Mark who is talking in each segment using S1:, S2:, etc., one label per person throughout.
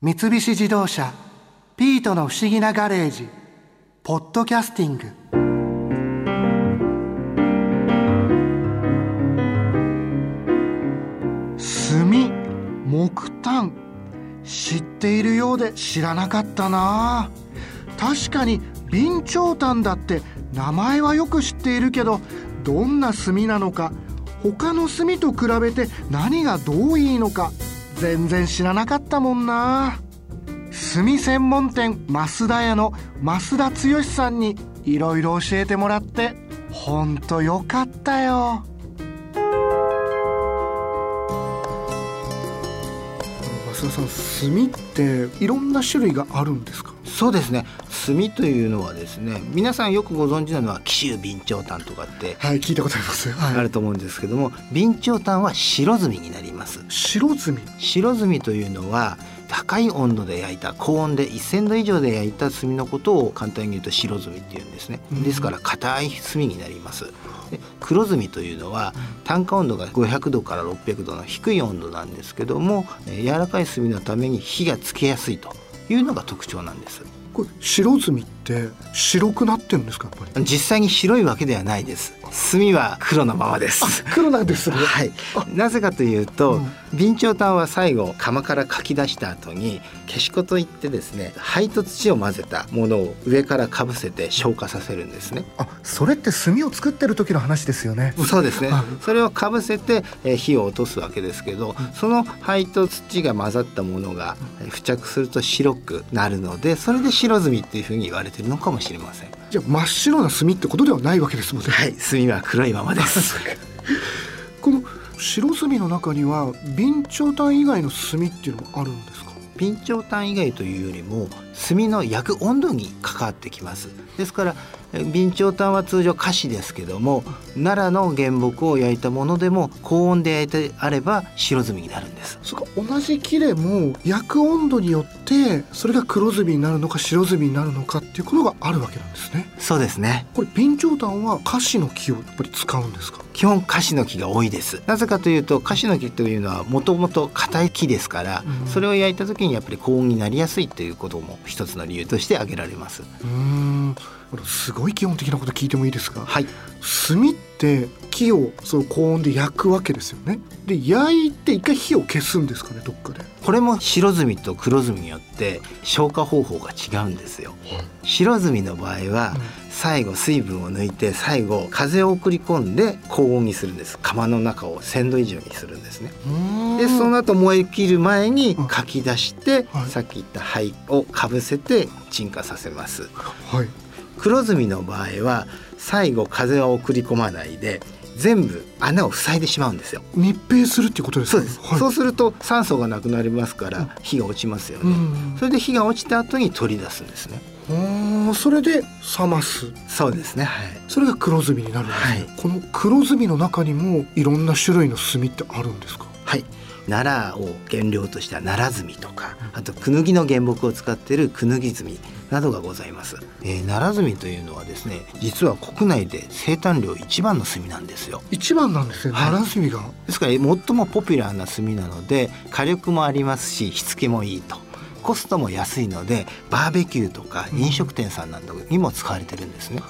S1: 三菱自動車「ピートの不思議なガレージ」「ポッドキャスティング」炭木炭知っているようで知らなかったな。確かに備長炭だって名前はよく知っているけどどんな炭なのか他の炭と比べて何がどういいのか全然知らなかったもんな。炭専門店増田屋の増田剛さんにいろいろ教えてもらってほんとよかったよ。増田さん炭っていろんな種類があるんですか？
S2: そうですね。炭というのはですね皆さんよくご存知なのは紀州備長炭とかって
S1: はい聞いたことあります、
S2: あると思うんですけども備長炭は白炭になります。
S1: 白炭？
S2: 白炭というのは高い温度で焼いた高温で1000度以上で焼いた炭のことを簡単に言うと白炭っていうんですね。ですから硬い炭になります。で黒炭というのは炭化温度が500度から600度の低い温度なんですけどもえー柔らかい炭のために火がつけやすいというのが特徴なんです。
S1: これ白炭って白くなってるんですかやっぱり？
S2: 実際に白いわけではないです。炭は黒のままです。
S1: 黒なんですね。
S2: はい、なぜかというと、
S1: うん。
S2: 備長炭は最後釜からかき出した後に消し粉といってですね灰と土を混ぜたものを上からかぶせて消化させるんですね。
S1: あそれって炭を作ってる時の話ですよね。
S2: そうですね。
S1: はい
S2: それをかぶせてえー火を落とすわけですけどその灰と土が混ざったものがえー付着すると白くなるのでそれで白炭っていうふうに言われてるのかもしれません。
S1: じゃあ真っ白な炭ってことではないわけですもんね。
S2: はい炭は黒いままです。
S1: この白炭の中には備長炭以外の炭っていうのもあるんですか？
S2: 備長炭以外というよりも炭の焼く温度に関わってきます。ですからえ備長炭は通常菓子ですけども奈良の原木を焼いたものでも高温で焼いてあれば白炭になるんです。
S1: そうか同じ木でも焼く温度によってそれが黒炭になるのか白炭になるのかっていうことがあるわけなんですね。
S2: そうですね。
S1: これ備長炭はカシの木をやっぱり使うんですか？
S2: 基本カシの木が多いです。なぜかというとカシの木というのはもともと硬い木ですから、
S1: うん。
S2: それを焼いた時にやっぱり高温になりやすいということも一つの理由として挙げられます。
S1: うーん。すごい基本的なこと聞いてもいいですか
S2: はい。
S1: 炭って木をその高温で焼くわけですよね。で焼いて一回火を消すんですかねどっかで。
S2: これも白炭と黒炭によって消化方法が違うんですよ。白炭の場合は最後水分を抜いて最後風を送り込んで高温にするんです。釜の中を1,000度以上にするんですね。でその後燃え切る前に
S1: うん。
S2: かき出して、
S1: はい。
S2: さっき言った灰をかぶせて鎮火させます。
S1: はい
S2: 黒炭の場合は最後風は送り込まないで全部穴を塞いでしまうんですよ。
S1: 密閉するっていうことですか？
S2: そうです、
S1: はい。
S2: そうすると酸素がなくなりますから火が落ちますよね、
S1: うん
S2: それで火が落ちた後に取り出すんですね。
S1: それで冷ます。
S2: そうですねはい。
S1: それが黒炭になるんです、ね。
S2: はい。
S1: この黒炭の中にもいろんな種類の炭ってあるんですか？
S2: はい。奈良を原料とした奈良炭とかあとクヌギの原木を使っているクヌギ炭などがございます、えー奈良炭というのはですね実は国内で生産量一番の炭なんですよ。
S1: 一番なんですね、
S2: はい。
S1: 奈良炭が。
S2: ですから最もポピュラーな炭なので火力もありますし火付けもいいと。コストも安いのでバーベキューとか飲食店さんなどにも使われてるんですね、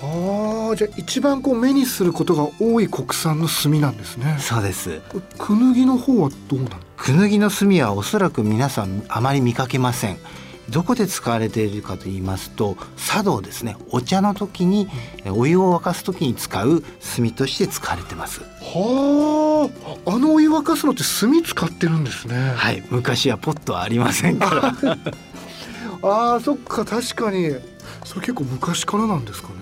S1: ああじゃあ一番こう目にすることが多い国産の炭なんですね。
S2: そうです。
S1: これクヌギの方はどうなの
S2: クヌギの炭はおそらく皆さんあまり見かけませんどこで使われているかと言いますと茶道ですね。お茶の時にえお湯を沸かす時に使う炭として使われてます。
S1: はあ。あのお湯沸かすのって炭使ってるんですね。
S2: はい。昔はポットはありませんから。
S1: あーそっか。確かに。それ結構昔からなんですかね。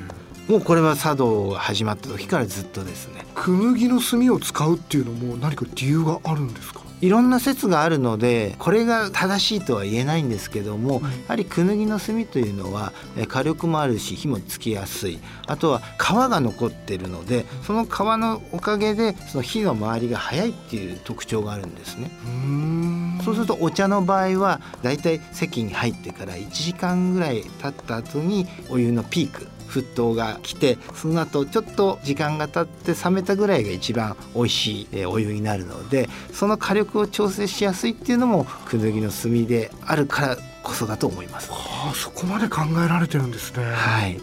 S2: もうこれは茶道が始まった時からずっとですね。
S1: クヌギの炭を使うっていうのも何か理由があるんですか？
S2: いろんな説があるのでこれが正しいとは言えないんですけども、やはりクヌギの炭というのはえ火力もあるし火もつきやすい。あとは皮が残っているのでその皮のおかげでその火の回りが早いっていう特徴があるんですね。
S1: うーん。
S2: そうするとお茶の場合はだいたい席に入ってから1時間ぐらい経った後にお湯のピーク沸騰が来てその後ちょっと時間が経って冷めたぐらいが一番美味しいお湯になるのでその火力を調整しやすいっていうのもクヌギの炭であるからこそだと思います。
S1: はあ、そこまで考えられてるんですね。
S2: はい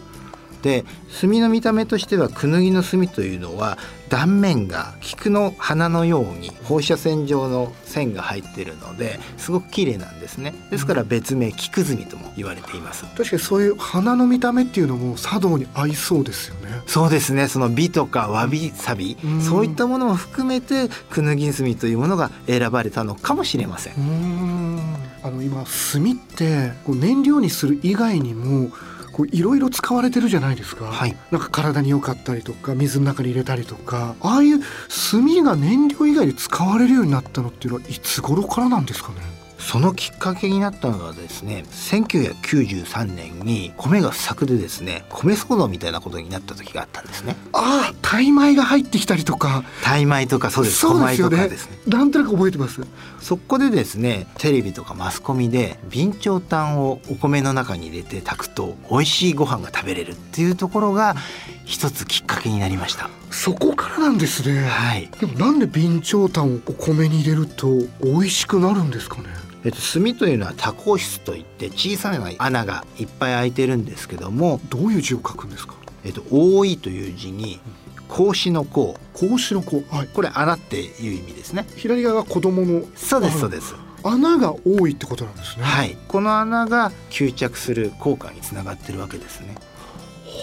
S2: で炭の見た目としてはクヌギの炭というのは断面が菊の花のように放射線状の線が入っているのですごく綺麗なんですね。ですから別名菊炭とも言われています。
S1: 確かにそういう花の見た目っていうのも茶道に合いそうですよね。
S2: そうですね。その美とかわびさび、うん、そういったものも含めてクヌギ炭というものが選ばれたのかもしれません。
S1: あの今炭ってこう燃料にする以外にもいろいろ使われてるじゃないですか、はい、なんか体に良かったりとか水の中に入れたりとか。ああいう炭が燃料以外で使われるようになったのっていうのはいつ頃からなんですかね？
S2: そのきっかけになったのはですね1993年に米が不作でですね米騒動みたいなことになった時があったんですね。
S1: ああタイ米が入ってきたりとか。
S2: タイ米とかそうですそうですよね。ですね。
S1: なんとなく覚えてます。
S2: そこでですねテレビとかマスコミで備長炭をお米の中に入れて炊くと美味しいご飯が食べれるっていうところが一つきっかけになりました。
S1: そこからなんですね。
S2: はい。
S1: でもなんで備長炭をお米に入れると美味しくなるんですかね？
S2: えっと、炭というのは多孔質といって小さな穴がいっぱい開いてるんですけども
S1: どういう字を書くんですか、
S2: えっと、多いという字に格子の甲
S1: 格子の甲、
S2: はい、これ穴っていう意味ですね。
S1: 左側が子供の。
S2: そうですそうです。
S1: 穴が多いってことなんですね。
S2: はい。この穴が吸着する効果につながってるわけですね。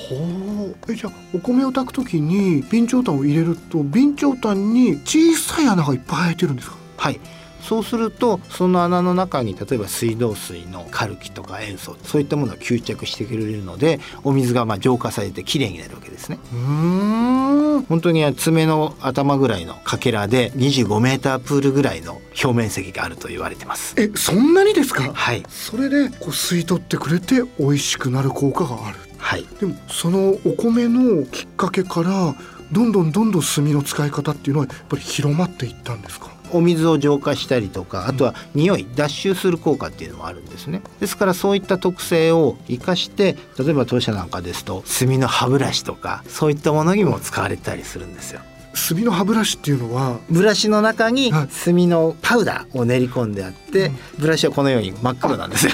S1: ほうえじゃあお米を炊くときに備長炭を入れると備長炭に小さい穴がいっぱい開いてるんですか？
S2: はいそうするとその穴の中に例えば水道水のカルキとか塩素そういったものが吸着してくれるのでお水がまあ浄化されてきれいになるわけですね。
S1: うん。
S2: 本当に爪の頭ぐらいのかけらで25メータープールぐらいの表面積があると言われてます。
S1: えそんなにですか？
S2: はい。
S1: それでこう吸い取ってくれて美味しくなる効果がある。
S2: はい。
S1: でもそのお米のきっかけからどんどんどんどん炭の使い方っていうのはやっぱり広まっていったんですか？
S2: お水を浄化したりとかあとは匂い脱臭する効果っていうのもあるんですね。ですからそういった特性を生かして例えば当社なんかですと炭の歯ブラシとかそういったものにも使われたりするんですよ。
S1: 炭の歯ブラシっていうのは
S2: ブラシの中に炭のパウダーを練り込んであって、ブラシはこのように真っ黒なんですよ。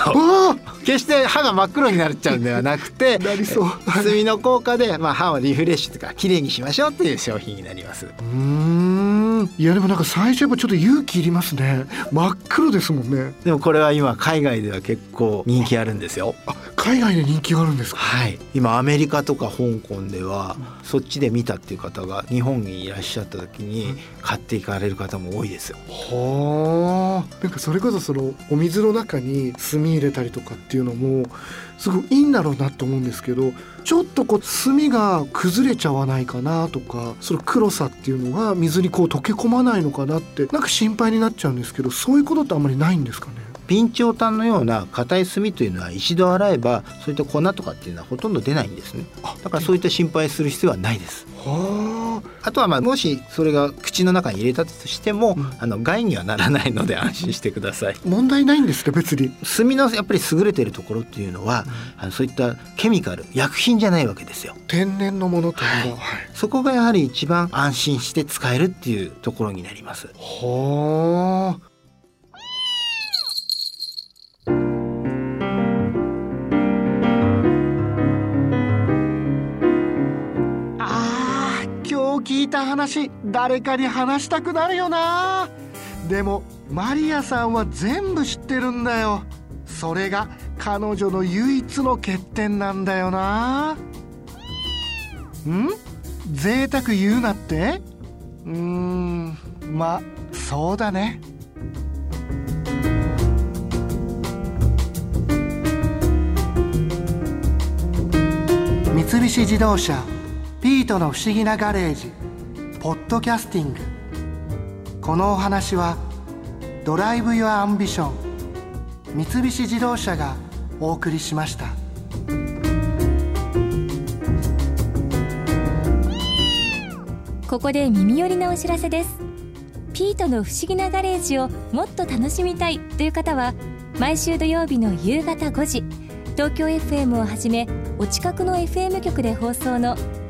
S2: 決して歯が真っ黒になっちゃうんではなくて
S1: なりそう。
S2: 炭の効果で、まあ、歯をリフレッシュとか綺麗にしましょうっていう商品になります。
S1: うんいやでもなんか最初やっぱちょっと勇気いりますね。真っ黒ですもんね。
S2: でもこれは今海外では結構人気あるんですよ。
S1: あ海外で人気があるんですか？
S2: はい。今アメリカとか香港では、そっちで見たっていう方が日本にいらっしゃった時に買っていかれる方も多いですよ。
S1: はあ。なんかそれこそそのお水の中に炭入れたりとかっていうのもすごいいいんだろうなと思うんですけどちょっとこう炭が崩れちゃわないかなとかその黒さっていうのが水にこう溶け込まないのかなってなんか心配になっちゃうんですけどそういうことってあんまりないんですかね？
S2: 備長炭のような硬い炭というのは一度洗えばそういった粉とかっていうのはほとんど出ないんですね。だからそういった心配する必要はないです。
S1: は
S2: あとはまあもしそれが口の中に入れたとしても、うん、あの害にはならないので安心してください。
S1: 問題ないんですね別に。
S2: 炭のやっぱり優れてるところっていうのは、うん、あのそういったケミカル薬品じゃないわけですよ。
S1: 天然のものというのは、
S2: はい、そこがやはり一番安心して使えるっていうところになります。
S1: はあ聞いた話誰かに話したくなるよな。でもマリアさんは全部知ってるんだよ。それが彼女の唯一の欠点なんだよな。ん？贅沢言うなって？うーんまそうだね。三菱自動車ピートの不思議なガレージ。ポッドキャスティング。このお話は Drive your Ambition 三菱自動車がお送りしました。
S3: ここで耳寄りなお知らせです。ピートの不思議なガレージをもっと楽しみたいという方は毎週土曜日の夕方5時東京 FM をはじめお近くの FM 局で放送の